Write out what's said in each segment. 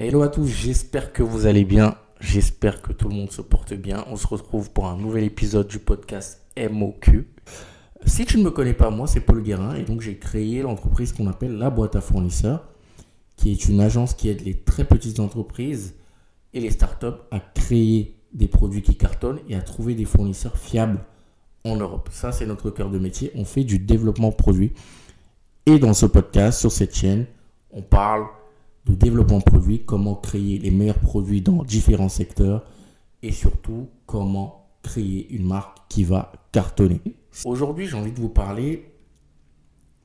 Hello à tous, j'espère que vous allez bien. J'espère que tout le monde se porte bien. On se retrouve pour un nouvel épisode du podcast MOQ. Si tu ne me connais pas, moi c'est Paul Guérin et donc j'ai créé l'entreprise qu'on appelle la boîte à fournisseurs, qui est une agence qui aide les très petites entreprises et les startups à créer des produits qui cartonnent et à trouver des fournisseurs fiables en Europe. Ça c'est notre cœur de métier. On fait du développement produit. Et dans ce podcast, sur cette chaîne, on parle de développement produit, comment créer les meilleurs produits dans différents secteurs et surtout comment créer une marque qui va cartonner. Aujourd'hui, j'ai envie de vous parler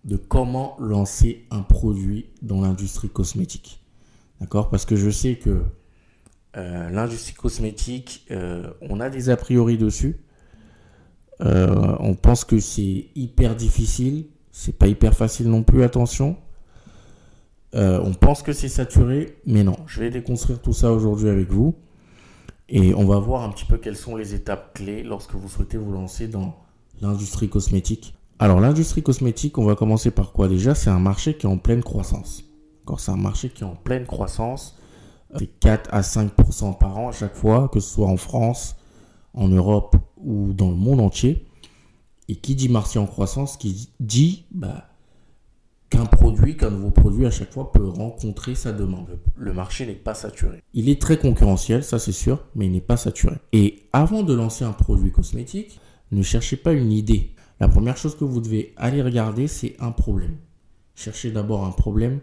de comment lancer un produit dans l'industrie cosmétique. D'accord? Parce que je sais que euh, l'industrie cosmétique, euh, on a des a priori dessus. Euh, on pense que c'est hyper difficile. C'est pas hyper facile non plus, attention. Euh, on pense que c'est saturé, mais non. Je vais déconstruire tout ça aujourd'hui avec vous. Et on va voir un petit peu quelles sont les étapes clés lorsque vous souhaitez vous lancer dans l'industrie cosmétique. Alors l'industrie cosmétique, on va commencer par quoi déjà? C'est un marché qui est en pleine croissance. C'est un marché qui est en pleine croissance. C'est 4 à 5% par an à chaque fois, que ce soit en France, en Europe ou dans le monde entier. Et qui dit marché en croissance, qui dit bah, qu'un produit, qu'un nouveau produit à chaque fois peut rencontrer sa demande. Le marché n'est pas saturé. Il est très concurrentiel, ça c'est sûr, mais il n'est pas saturé. Et avant de lancer un produit cosmétique, ne cherchez pas une idée. La première chose que vous devez aller regarder, c'est un problème. Cherchez d'abord un problème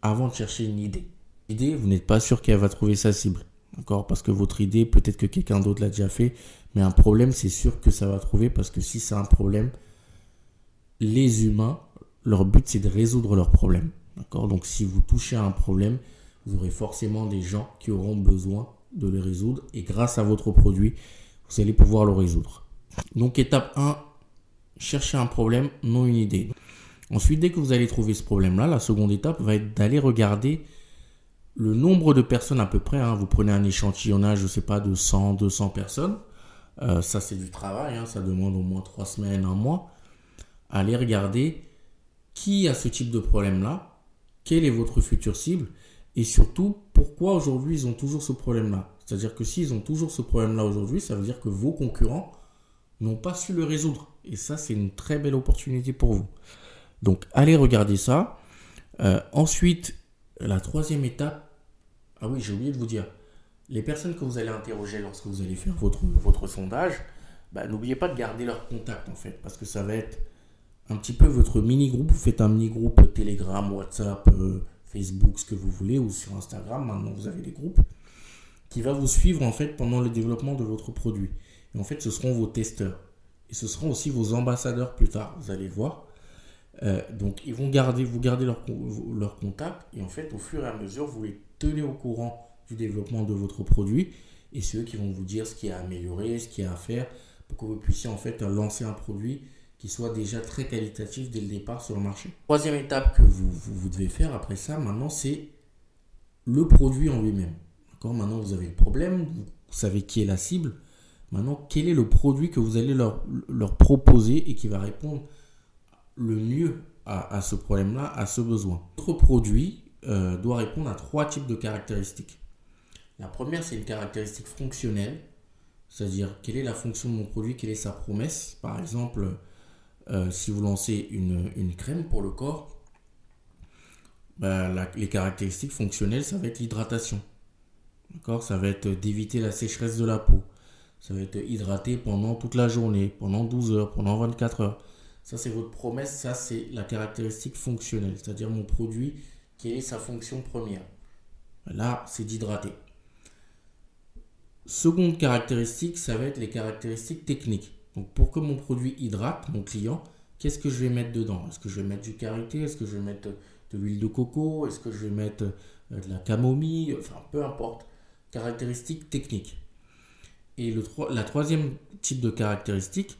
avant de chercher une idée. L'idée, vous n'êtes pas sûr qu'elle va trouver sa cible. D'accord? Parce que votre idée, peut-être que quelqu'un d'autre l'a déjà fait. Mais un problème, c'est sûr que ça va trouver. Parce que si c'est un problème, les humains leur but, c'est de résoudre leurs problèmes. Donc, si vous touchez à un problème, vous aurez forcément des gens qui auront besoin de le résoudre. Et grâce à votre produit, vous allez pouvoir le résoudre. Donc, étape 1, chercher un problème, non une idée. Ensuite, dès que vous allez trouver ce problème-là, la seconde étape va être d'aller regarder le nombre de personnes à peu près. Hein. Vous prenez un échantillonnage, je ne sais pas, de 100, 200 personnes. Euh, ça, c'est du travail. Hein. Ça demande au moins 3 semaines, un mois. Allez regarder qui a ce type de problème-là, quelle est votre future cible, et surtout pourquoi aujourd'hui ils ont toujours ce problème-là? C'est-à-dire que s'ils ont toujours ce problème-là aujourd'hui, ça veut dire que vos concurrents n'ont pas su le résoudre. Et ça, c'est une très belle opportunité pour vous. Donc, allez regarder ça. Euh, ensuite, la troisième étape, ah oui, j'ai oublié de vous dire, les personnes que vous allez interroger lorsque vous allez faire votre, sondage, bah, n'oubliez pas de garder leur contact en fait, parce que ça va être un petit peu votre mini-groupe. Vous faites un mini-groupe Telegram, WhatsApp, euh, Facebook, ce que vous voulez, ou sur Instagram. Maintenant, vous avez des groupes qui va vous suivre en fait pendant le développement de votre produit. Et en fait, ce seront vos testeurs. Et ce seront aussi vos ambassadeurs plus tard. Vous allez voir. Euh, donc, ils vont garder, leur contact. Et en fait, au fur et à mesure, vous les tenez au courant du développement de votre produit. Et c'est eux qui vont vous dire ce qui est à améliorer, ce qui est à faire, pour que vous puissiez en fait lancer un produit qui soit déjà très qualitatif dès le départ sur le marché. Troisième étape que vous, vous, devez faire après ça, maintenant, c'est le produit en lui-même. D'accord? Maintenant, vous avez le problème, vous savez qui est la cible. Maintenant, quel est le produit que vous allez leur, leur proposer et qui va répondre le mieux à, à ce problème-là, à ce besoin? Votre produit euh, doit répondre à trois types de caractéristiques. La première, c'est une caractéristique fonctionnelle, c'est-à-dire quelle est la fonction de mon produit, quelle est sa promesse. Par exemple, euh, si vous lancez une, crème pour le corps, bah, les caractéristiques fonctionnelles, ça va être l'hydratation. D'accord? Ça va être d'éviter la sécheresse de la peau. Ça va être hydraté pendant toute la journée, pendant 12 heures, pendant 24 heures. Ça, c'est votre promesse. Ça, c'est la caractéristique fonctionnelle. C'est-à-dire mon produit, quelle est sa fonction première Là, c'est d'hydrater. Seconde caractéristique, ça va être les caractéristiques techniques. Donc pour que mon produit hydrate mon client, qu'est-ce que je vais mettre dedans? Est-ce que je vais mettre du karité? Est-ce que je vais mettre de l'huile de coco? Est-ce que je vais mettre euh, de la camomille? Enfin, peu importe. Caractéristiques techniques. Et le, la troisième type de caractéristique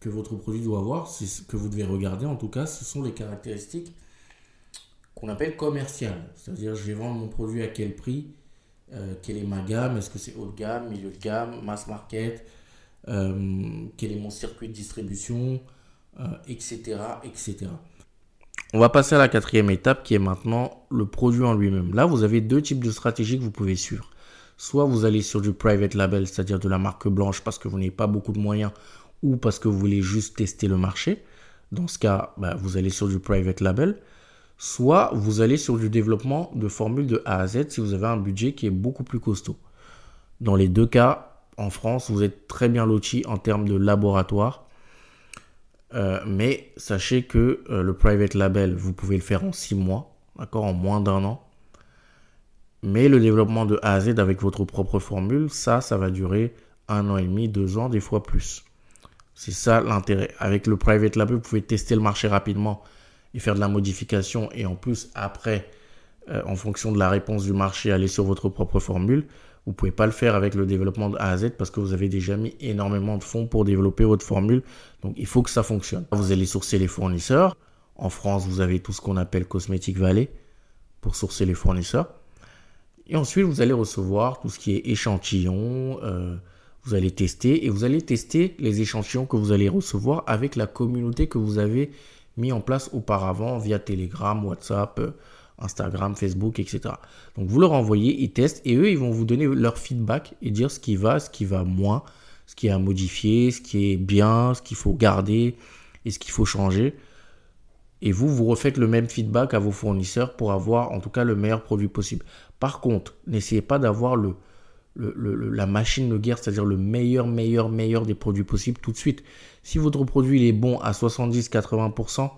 que votre produit doit avoir, ce que vous devez regarder en tout cas, ce sont les caractéristiques qu'on appelle commerciales. C'est-à-dire, je vais vendre mon produit à quel prix, euh, quelle est ma gamme, est-ce que c'est haut de gamme, milieu de gamme, mass market, euh, quel est mon circuit de distribution, etc., euh, etc. On va passer à la quatrième étape qui est maintenant le produit en lui-même. Là, vous avez deux types de stratégies que vous pouvez suivre. Soit vous allez sur du private label, c'est-à-dire de la marque blanche parce que vous n'avez pas beaucoup de moyens ou parce que vous voulez juste tester le marché. Dans ce cas, bah, vous allez sur du private label. Soit vous allez sur du développement de formules de A à Z si vous avez un budget qui est beaucoup plus costaud. Dans les deux cas, en France, vous êtes très bien loti en termes de laboratoire. Euh, mais sachez que euh, le private label, vous pouvez le faire en six mois, d'accord, en moins d'un an. Mais le développement de A à Z avec votre propre formule, ça, ça va durer un an et demi, deux ans, des fois plus. C'est ça l'intérêt. Avec le private label, vous pouvez tester le marché rapidement et faire de la modification. Et en plus, après, euh, en fonction de la réponse du marché, aller sur votre propre formule. Vous ne pouvez pas le faire avec le développement de A à Z parce que vous avez déjà mis énormément de fonds pour développer votre formule. Donc il faut que ça fonctionne. Vous allez sourcer les fournisseurs. En France, vous avez tout ce qu'on appelle Cosmetic Valley pour sourcer les fournisseurs. Et ensuite, vous allez recevoir tout ce qui est échantillons. Euh, vous allez tester et vous allez tester les échantillons que vous allez recevoir avec la communauté que vous avez mis en place auparavant via Telegram, WhatsApp, Instagram, Facebook, etc. Donc vous leur envoyez, ils testent et eux, ils vont vous donner leur feedback et dire ce qui va, ce qui va moins, ce qui est à modifier, ce qui est bien, ce qu'il faut garder et ce qu'il faut changer. Et vous, vous refaites le même feedback à vos fournisseurs pour avoir en tout cas le meilleur produit possible. Par contre, n'essayez pas d'avoir le, la machine de guerre, c'est-à-dire le meilleur, meilleur, meilleur des produits possibles tout de suite. Si votre produit est bon à 70-80%,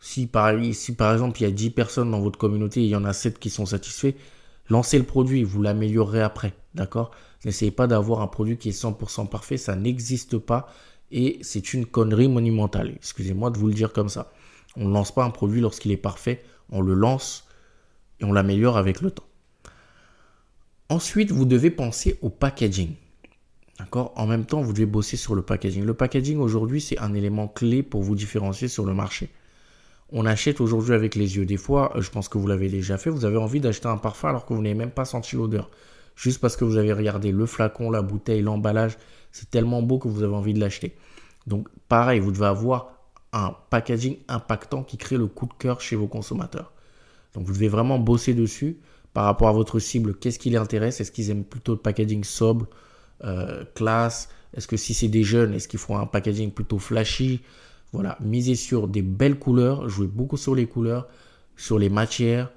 si par, exemple il y a 10 personnes dans votre communauté et il y en a 7 qui sont satisfaits, lancez le produit, vous l'améliorerez après. D'accord? N'essayez pas d'avoir un produit qui est 100% parfait, ça n'existe pas et c'est une connerie monumentale. Excusez-moi de vous le dire comme ça. On ne lance pas un produit lorsqu'il est parfait, on le lance et on l'améliore avec le temps. Ensuite, vous devez penser au packaging. D'accord? En même temps, vous devez bosser sur le packaging. Le packaging aujourd'hui, c'est un élément clé pour vous différencier sur le marché on achète aujourd'hui avec les yeux. Des fois, je pense que vous l'avez déjà fait, vous avez envie d'acheter un parfum alors que vous n'avez même pas senti l'odeur. Juste parce que vous avez regardé le flacon, la bouteille, l'emballage, c'est tellement beau que vous avez envie de l'acheter. Donc pareil, vous devez avoir un packaging impactant qui crée le coup de cœur chez vos consommateurs. Donc vous devez vraiment bosser dessus par rapport à votre cible. Qu'est-ce qui les intéresse? Est-ce qu'ils aiment plutôt le packaging sobre, euh, classe? Est-ce que si c'est des jeunes, est-ce qu'ils font un packaging plutôt flashy? Voilà, misez sur des belles couleurs, jouez beaucoup sur les couleurs, sur les matières,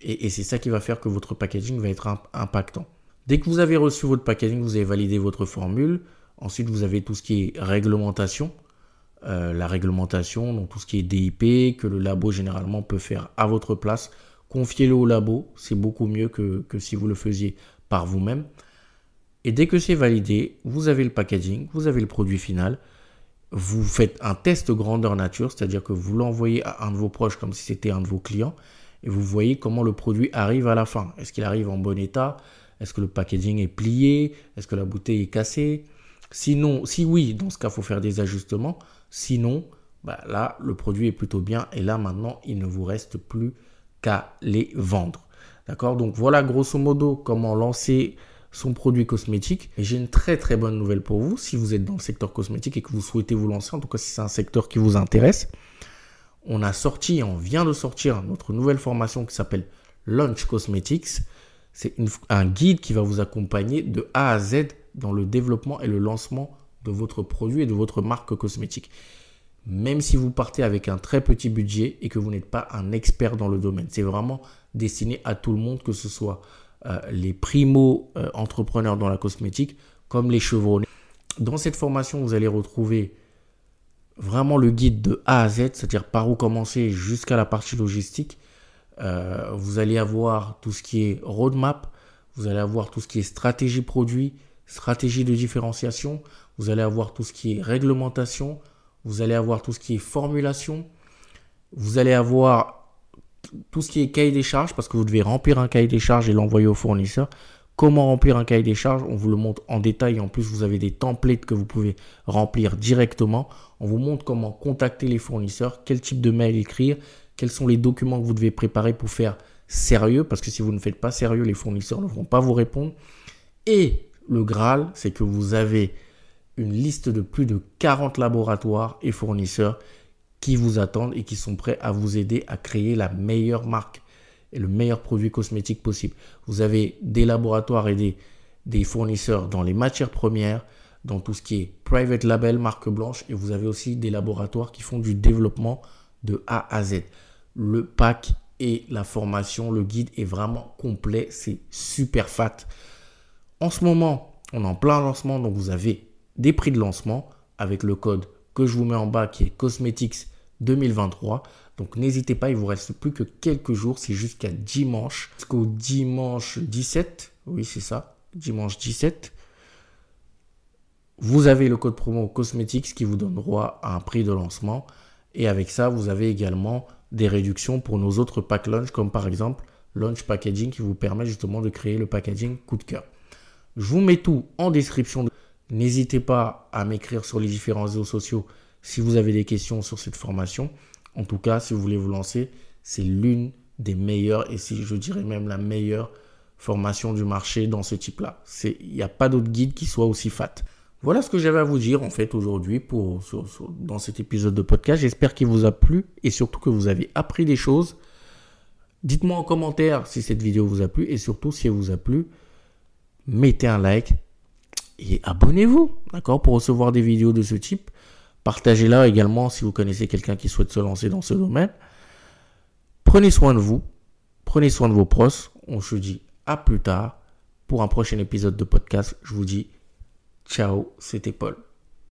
et, c'est ça qui va faire que votre packaging va être impactant. Dès que vous avez reçu votre packaging, vous avez validé votre formule. Ensuite, vous avez tout ce qui est réglementation. Euh, la réglementation, donc tout ce qui est DIP, que le labo généralement peut faire à votre place. Confiez-le au labo, c'est beaucoup mieux que, que si vous le faisiez par vous-même. Et dès que c'est validé, vous avez le packaging, vous avez le produit final vous faites un test grandeur nature, c'est-à-dire que vous l'envoyez à un de vos proches comme si c'était un de vos clients, et vous voyez comment le produit arrive à la fin. Est-ce qu'il arrive en bon état? Est-ce que le packaging est plié? Est-ce que la bouteille est cassée? Sinon, si oui, dans ce cas, il faut faire des ajustements. Sinon, bah là, le produit est plutôt bien, et là, maintenant, il ne vous reste plus qu'à les vendre. D'accord? Donc voilà, grosso modo, comment lancer son produit cosmétique. Et j'ai une très très bonne nouvelle pour vous. Si vous êtes dans le secteur cosmétique et que vous souhaitez vous lancer, en tout cas si c'est un secteur qui vous intéresse, on a sorti, on vient de sortir notre nouvelle formation qui s'appelle Launch Cosmetics. C'est un guide qui va vous accompagner de A à Z dans le développement et le lancement de votre produit et de votre marque cosmétique. Même si vous partez avec un très petit budget et que vous n'êtes pas un expert dans le domaine, c'est vraiment destiné à tout le monde, que ce soit les primo-entrepreneurs dans la cosmétique comme les chevronnés. Dans cette formation, vous allez retrouver vraiment le guide de A à Z, c'est-à-dire par où commencer jusqu'à la partie logistique. Euh, vous allez avoir tout ce qui est roadmap, vous allez avoir tout ce qui est stratégie produit, stratégie de différenciation, vous allez avoir tout ce qui est réglementation, vous allez avoir tout ce qui est formulation, vous allez avoir tout ce qui est cahier des charges, parce que vous devez remplir un cahier des charges et l'envoyer au fournisseur. Comment remplir un cahier des charges On vous le montre en détail. En plus, vous avez des templates que vous pouvez remplir directement. On vous montre comment contacter les fournisseurs, quel type de mail écrire, quels sont les documents que vous devez préparer pour faire sérieux, parce que si vous ne faites pas sérieux, les fournisseurs ne vont pas vous répondre. Et le Graal, c'est que vous avez une liste de plus de 40 laboratoires et fournisseurs qui vous attendent et qui sont prêts à vous aider à créer la meilleure marque et le meilleur produit cosmétique possible. Vous avez des laboratoires et des, des fournisseurs dans les matières premières, dans tout ce qui est private label, marque blanche, et vous avez aussi des laboratoires qui font du développement de A à Z. Le pack et la formation, le guide est vraiment complet, c'est super fat. En ce moment, on est en plein lancement, donc vous avez des prix de lancement avec le code que je vous mets en bas qui est Cosmetics 2023. Donc n'hésitez pas, il vous reste plus que quelques jours, c'est jusqu'à dimanche, jusqu'au dimanche 17. Oui, c'est ça, dimanche 17. Vous avez le code promo Cosmetics qui vous donne droit à un prix de lancement. Et avec ça, vous avez également des réductions pour nos autres packs launch, comme par exemple Launch Packaging qui vous permet justement de créer le packaging coup de cœur. Je vous mets tout en description. N'hésitez pas à m'écrire sur les différents réseaux sociaux si vous avez des questions sur cette formation. En tout cas, si vous voulez vous lancer, c'est l'une des meilleures et si je dirais même la meilleure formation du marché dans ce type-là. Il n'y a pas d'autre guide qui soit aussi fat. Voilà ce que j'avais à vous dire en fait aujourd'hui pour dans cet épisode de podcast. J'espère qu'il vous a plu et surtout que vous avez appris des choses. Dites-moi en commentaire si cette vidéo vous a plu et surtout si elle vous a plu, mettez un like et abonnez-vous, d'accord, pour recevoir des vidéos de ce type. Partagez-la également si vous connaissez quelqu'un qui souhaite se lancer dans ce domaine. Prenez soin de vous, prenez soin de vos proches. On se dit à plus tard pour un prochain épisode de podcast. Je vous dis Ciao, c'était Paul.